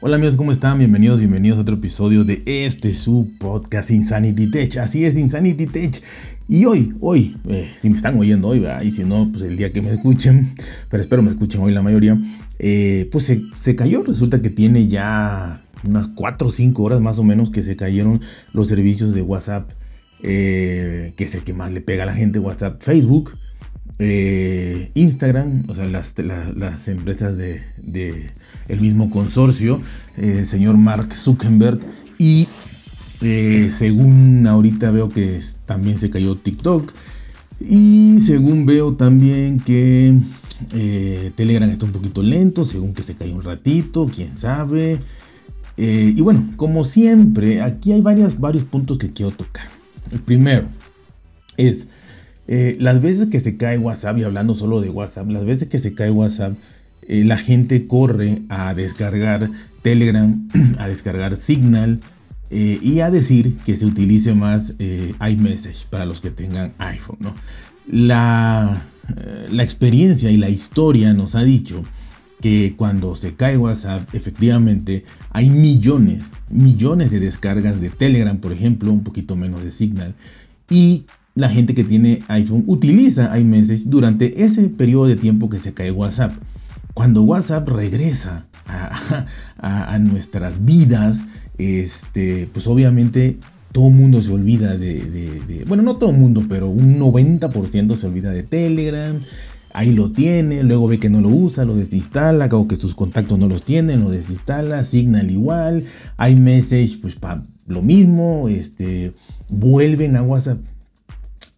Hola amigos, ¿cómo están? Bienvenidos, bienvenidos a otro episodio de este su podcast Insanity Tech. Así es, Insanity Tech. Y hoy, hoy, eh, si me están oyendo hoy, y si no, pues el día que me escuchen, pero espero me escuchen hoy la mayoría, eh, pues se, cayó. Resulta que tiene ya unas 4 o 5 horas más o menos que se cayeron los servicios de WhatsApp, eh, que es el que más le pega a la gente, WhatsApp, Facebook. Eh, Instagram, o sea, las, las empresas de, el mismo consorcio, eh, el señor Mark Zuckerberg, y eh, según ahorita veo que también se cayó TikTok, y según veo también que Telegram está un poquito lento, según que se cayó un ratito, quién sabe. y bueno, como siempre, aquí hay varios puntos que quiero tocar. El primero es eh, las veces que se cae WhatsApp, y hablando solo de WhatsApp, las veces que se cae WhatsApp, eh, la gente corre a descargar Telegram, a descargar Signal eh, y a decir que se utilice más iMessage para los que tengan iPhone. La, la experiencia y la historia nos ha dicho que cuando se cae WhatsApp, efectivamente hay millones, millones de descargas de Telegram, por ejemplo, un poquito menos de Signal, y la gente que tiene iPhone utiliza iMessage durante ese periodo de tiempo que se cae WhatsApp. Cuando WhatsApp regresa a, nuestras vidas, este, pues obviamente todo el mundo se olvida de, bueno, no todo el mundo, pero un 90% se olvida de Telegram. Ahí lo tiene, luego ve que no lo usa, lo desinstala, o que sus contactos no los tienen, lo desinstala, Signal igual, iMessage, pues para lo mismo, este, vuelven a WhatsApp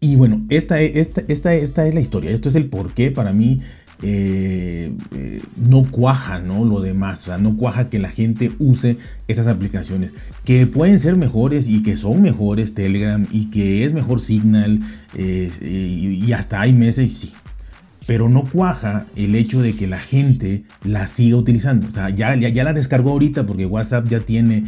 y bueno, esta, esta, esta, esta es la historia, esto es el por qué para mí eh, eh, no cuaja, ¿no? Lo demás, o sea, no cuaja que la gente use estas aplicaciones, que pueden ser mejores y que son mejores Telegram y que es mejor Signal eh, y, hasta iMessage, sí. Pero no cuaja el hecho de que la gente la siga utilizando. O sea, ya, ya, la descargó ahorita porque WhatsApp ya tiene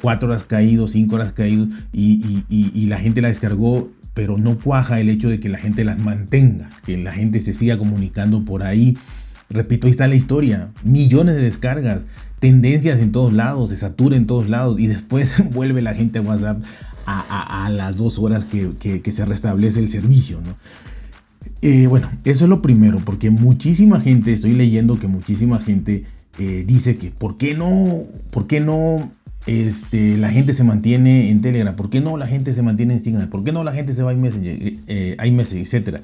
4 horas caído, 5 horas caído y, y la gente la descargó pero no cuaja el hecho de que la gente las mantenga, que la gente se siga comunicando por ahí. Repito, ahí está la historia, millones de descargas, tendencias en todos lados, se satura en todos lados y después vuelve la gente a WhatsApp a, las dos horas que, se restablece el servicio. Eh, bueno, eso es lo primero, porque muchísima gente, estoy leyendo que muchísima gente eh, dice que ¿por qué no? ¿Por qué no este, la gente se mantiene en Telegram? ¿Por qué no la gente se mantiene en Signal? ¿Por qué no la gente se va a iMessage, eh, eh iMessage etcétera?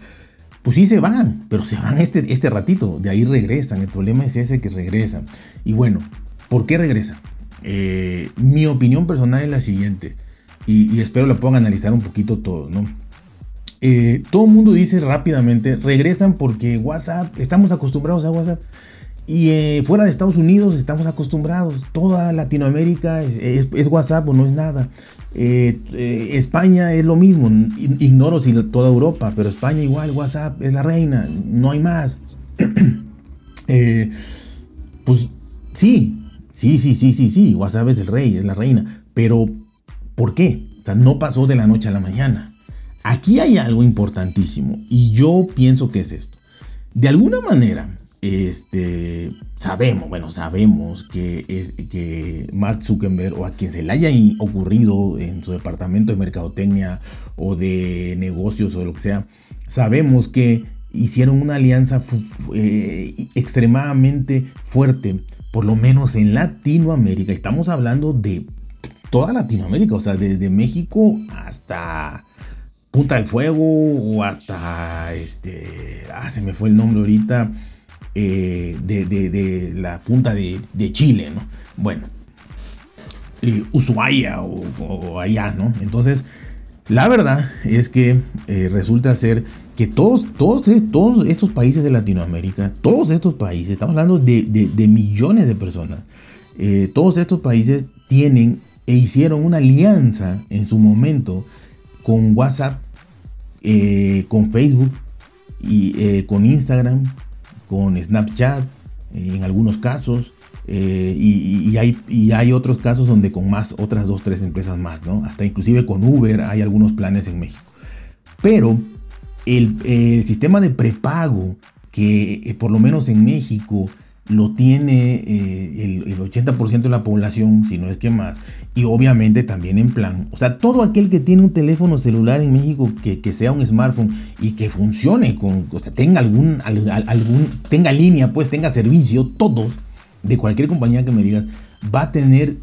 Pues sí se van, pero se van este, este ratito, de ahí regresan. El problema es ese que regresan. Y bueno, ¿por qué regresan? Eh, mi opinión personal es la siguiente, y, espero la puedan analizar un poquito todo, ¿no? Eh, todo el mundo dice rápidamente, regresan porque WhatsApp, estamos acostumbrados a WhatsApp. Y eh, fuera de Estados Unidos estamos acostumbrados. Toda Latinoamérica es, WhatsApp o no es nada. Eh, eh, España es lo mismo. Ignoro si toda Europa, pero España igual, WhatsApp es la reina. No hay más. pues sí, sí, sí, sí, sí, sí. WhatsApp es el rey, es la reina. Pero, ¿por qué? O sea, no pasó de la noche a la mañana. Aquí hay algo importantísimo y yo pienso que es esto. De alguna manera, este, sabemos, bueno, sabemos que es que Mark Zuckerberg o a quien se le haya ocurrido en su departamento de mercadotecnia o de negocios o lo que sea, sabemos que hicieron una alianza eh, extremadamente fuerte, por lo menos en Latinoamérica. Estamos hablando de toda Latinoamérica, o sea, desde México hasta Punta del Fuego o hasta este, ah, se me fue el nombre ahorita eh, de, la punta de, Chile, ¿no? Bueno, eh, Ushuaia o, allá, ¿no? Entonces, la verdad es que eh, resulta ser que todos, todos, todos estos países de Latinoamérica, todos estos países, estamos hablando de, millones de personas, todos estos países tienen e hicieron una alianza en su momento con WhatsApp, con Facebook y con Instagram con Snapchat en algunos casos. Eh, y, hay, hay, otros casos donde con más, otras dos, tres empresas más, ¿no? Hasta inclusive con Uber hay algunos planes en México. Pero el, sistema de prepago que eh, por lo menos en México lo tiene eh, el, 80% de la población, si no es que más, y obviamente también en plan. O sea, todo aquel que tiene un teléfono celular en México que, sea un smartphone y que funcione con, o sea, tenga algún, algún, tenga línea, pues tenga servicio, todos, de cualquier compañía que me digas, va a tener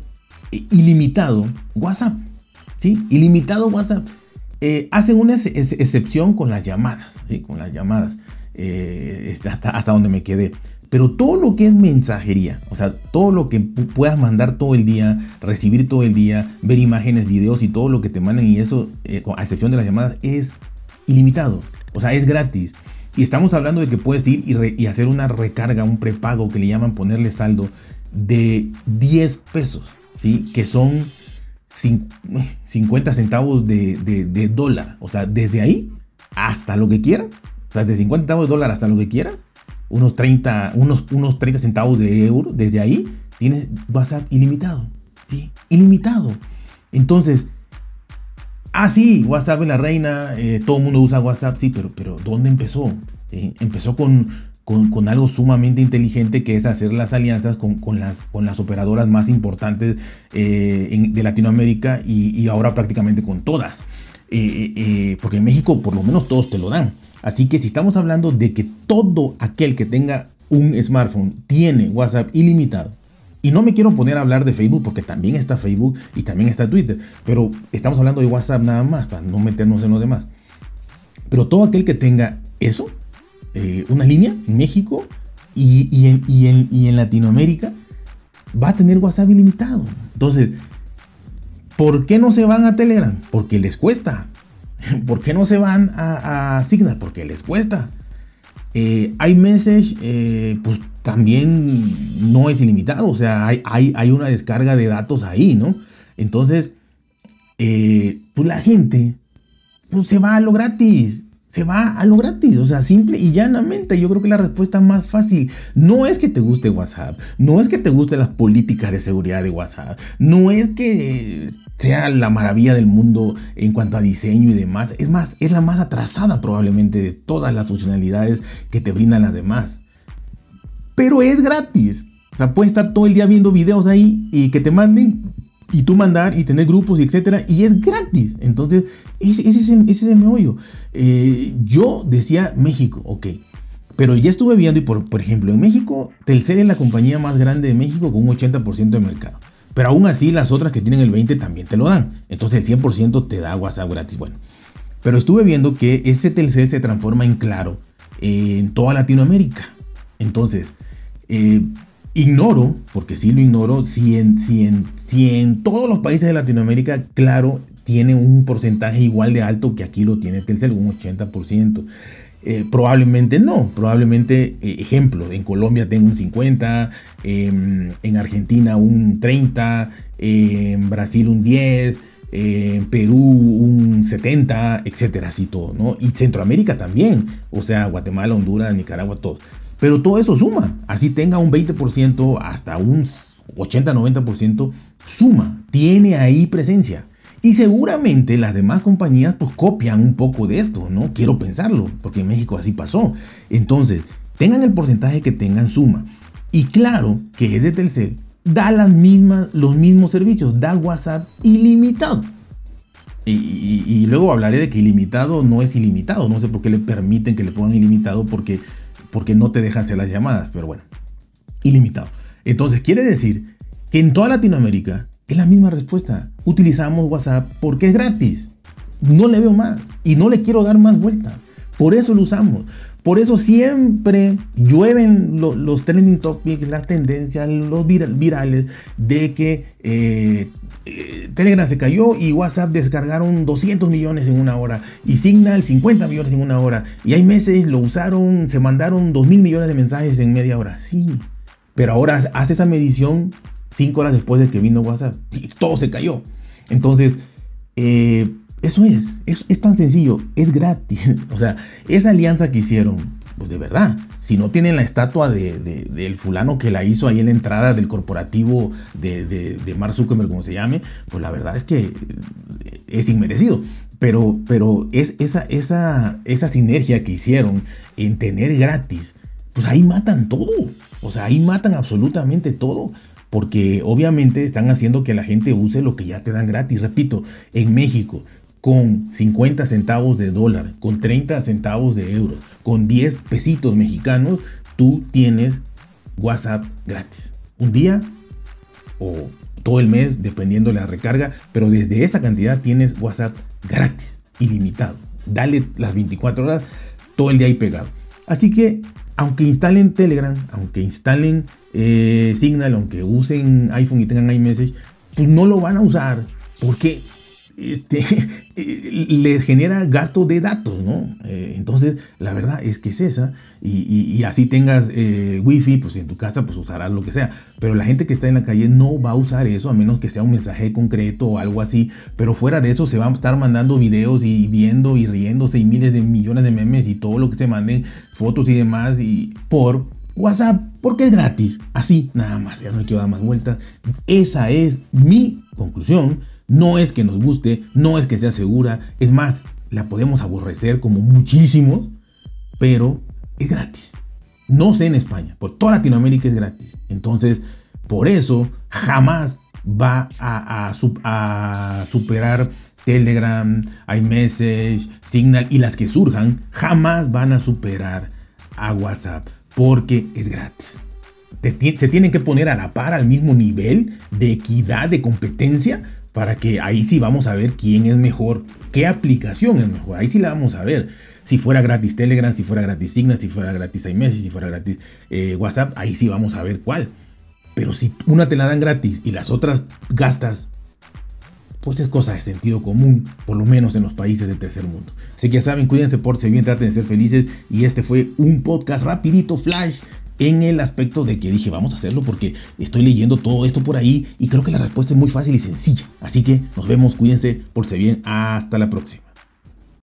eh, ilimitado WhatsApp. ¿Sí? Ilimitado WhatsApp. Eh, hacen una excepción con las llamadas, ¿sí? Con las llamadas. Este, hasta, hasta donde me quedé. Pero todo lo que es mensajería, o sea, todo lo que puedas mandar todo el día, recibir todo el día, ver imágenes, videos y todo lo que te manden y eso, eh, a excepción de las llamadas, es ilimitado. O sea, es gratis. Y estamos hablando de que puedes ir y, hacer una recarga, un prepago que le llaman ponerle saldo de 10 pesos, ¿sí? Que son 50 centavos de, de dólar. O sea, desde ahí hasta lo que quieras. O sea, de 50 centavos de dólar hasta lo que quieras unos 30, unos, unos 30 centavos de euro, desde ahí tienes WhatsApp ilimitado. ¿Sí? Ilimitado. Entonces, ah, sí, WhatsApp es la reina, eh, todo el mundo usa WhatsApp, sí, pero, pero ¿dónde empezó? Empezó con, con, algo sumamente inteligente que es hacer las alianzas con, con las, con las operadoras más importantes eh, de Latinoamérica y, ahora prácticamente con todas. Eh, porque en México por lo menos todos te lo dan. Así que si estamos hablando de que todo aquel que tenga un smartphone tiene WhatsApp ilimitado, y no me quiero poner a hablar de Facebook porque también está Facebook y también está Twitter, pero estamos hablando de WhatsApp nada más para no meternos en lo demás. Pero todo aquel que tenga eso, eh, una línea en México y, en, y en Latinoamérica, va a tener WhatsApp ilimitado. Entonces, ¿por qué no se van a Telegram? Porque les cuesta. ¿Por qué no se van a, Signal? Porque les cuesta. Eh, iMessage, eh, pues también no es ilimitado, o sea, hay, hay, una descarga de datos ahí, ¿no? Entonces, eh, pues la gente pues se va a lo gratis, se va a lo gratis, o sea, simple y llanamente. Yo creo que la respuesta más fácil no es que te guste WhatsApp, no es que te guste las políticas de seguridad de WhatsApp, no es que sea la maravilla del mundo en cuanto a diseño y demás. Es más, es la más atrasada probablemente de todas las funcionalidades que te brindan las demás. Pero es gratis. O sea, puedes estar todo el día viendo videos ahí y que te manden y tú mandar y tener grupos y etcétera y es gratis. Entonces, ese, es, el, meollo. Eh, yo decía México, ok. Pero ya estuve viendo y por, por ejemplo, en México, Telcel es la compañía más grande de México con un 80% de mercado. Pero aún así las otras que tienen el 20 también te lo dan. Entonces el 100% te da WhatsApp gratis. Bueno, pero estuve viendo que ese Telcel se transforma en Claro en toda Latinoamérica. Entonces, eh, ignoro, porque sí lo ignoro, si en, si, en, si en todos los países de Latinoamérica Claro tiene un porcentaje igual de alto que aquí lo tiene Telcel, un 80%. Eh, probablemente no, probablemente, eh, ejemplo, en Colombia tengo un 50, em, en Argentina un 30, en Brasil un 10, en Perú un 70, etcétera, así todo, ¿no? Y Centroamérica también, o sea, Guatemala, Honduras, Nicaragua, todo. Pero todo eso suma, así tenga un 20% hasta un 80-90%, suma, tiene ahí presencia. Y seguramente las demás compañías pues copian un poco de esto, ¿no? Quiero pensarlo, porque en México así pasó. Entonces, tengan el porcentaje que tengan suma. Y claro que es de Telcel, da las mismas, los mismos servicios, da WhatsApp ilimitado. Y, luego hablaré de que ilimitado no es ilimitado. No sé por qué le permiten que le pongan ilimitado porque, porque no te dejan hacer las llamadas. Pero bueno, ilimitado. Entonces quiere decir que en toda Latinoamérica es la misma respuesta. Utilizamos WhatsApp porque es gratis. No le veo más. Y no le quiero dar más vuelta. Por eso lo usamos. Por eso siempre llueven los trending topics, las tendencias, los virales de que eh, eh, Telegram se cayó y WhatsApp descargaron 200 millones en una hora y Signal 50 millones en una hora y hay meses lo usaron, se mandaron 2 mil millones de mensajes en media hora. Sí, pero ahora hace esa medición cinco horas después de que vino WhatsApp. Y todo se cayó. Entonces, eh, eso es, es, tan sencillo, es gratis. O sea, esa alianza que hicieron, pues de verdad, si no tienen la estatua de, del fulano que la hizo ahí en la entrada del corporativo de, de, Mark Zuckerberg, como se llame, pues la verdad es que es inmerecido. Pero, pero es esa, esa, esa sinergia que hicieron en tener gratis, pues ahí matan todo. O sea, ahí matan absolutamente todo. Porque obviamente están haciendo que la gente use lo que ya te dan gratis. Repito, en México, con 50 centavos de dólar, con 30 centavos de euro, con 10 pesitos mexicanos, tú tienes WhatsApp gratis. Un día o todo el mes, dependiendo de la recarga, pero desde esa cantidad tienes WhatsApp gratis, ilimitado. Dale las 24 horas, todo el día ahí pegado. Así que, aunque instalen Telegram, aunque instalen eh, Signal, aunque usen iPhone y tengan iMessage, pues no lo van a usar. Porque este, les genera gasto de datos, ¿no? Eh, entonces, la verdad es que es esa. Y, así tengas eh, wifi, pues en tu casa, pues usarás lo que sea. Pero la gente que está en la calle no va a usar eso, a menos que sea un mensaje concreto o algo así. Pero fuera de eso, se va a estar mandando videos y viendo y riéndose y miles de millones de memes y todo lo que se manden, fotos y demás, y por WhatsApp, porque es gratis. Así, nada más, ya no hay que dar más vueltas. Esa es mi conclusión no es que nos guste, no es que sea segura, es más, la podemos aborrecer como muchísimos, pero es gratis. No sé en España, por toda Latinoamérica es gratis. Entonces, por eso jamás va a, superar Telegram, iMessage, Signal y las que surjan, jamás van a superar a WhatsApp porque es gratis. Se tienen que poner a la par al mismo nivel de equidad, de competencia para que ahí sí vamos a ver quién es mejor, qué aplicación es mejor. Ahí sí la vamos a ver. Si fuera gratis Telegram, si fuera gratis Signal, si fuera gratis iMessage, si fuera gratis eh, WhatsApp, ahí sí vamos a ver cuál. Pero si una te la dan gratis y las otras gastas, pues es cosa de sentido común, por lo menos en los países del tercer mundo. Así que ya saben, cuídense, por bien, traten de ser felices. Y este fue un podcast rapidito, flash, en el aspecto de que dije, vamos a hacerlo porque estoy leyendo todo esto por ahí y creo que la respuesta es muy fácil y sencilla. Así que nos vemos, cuídense, por bien, hasta la próxima.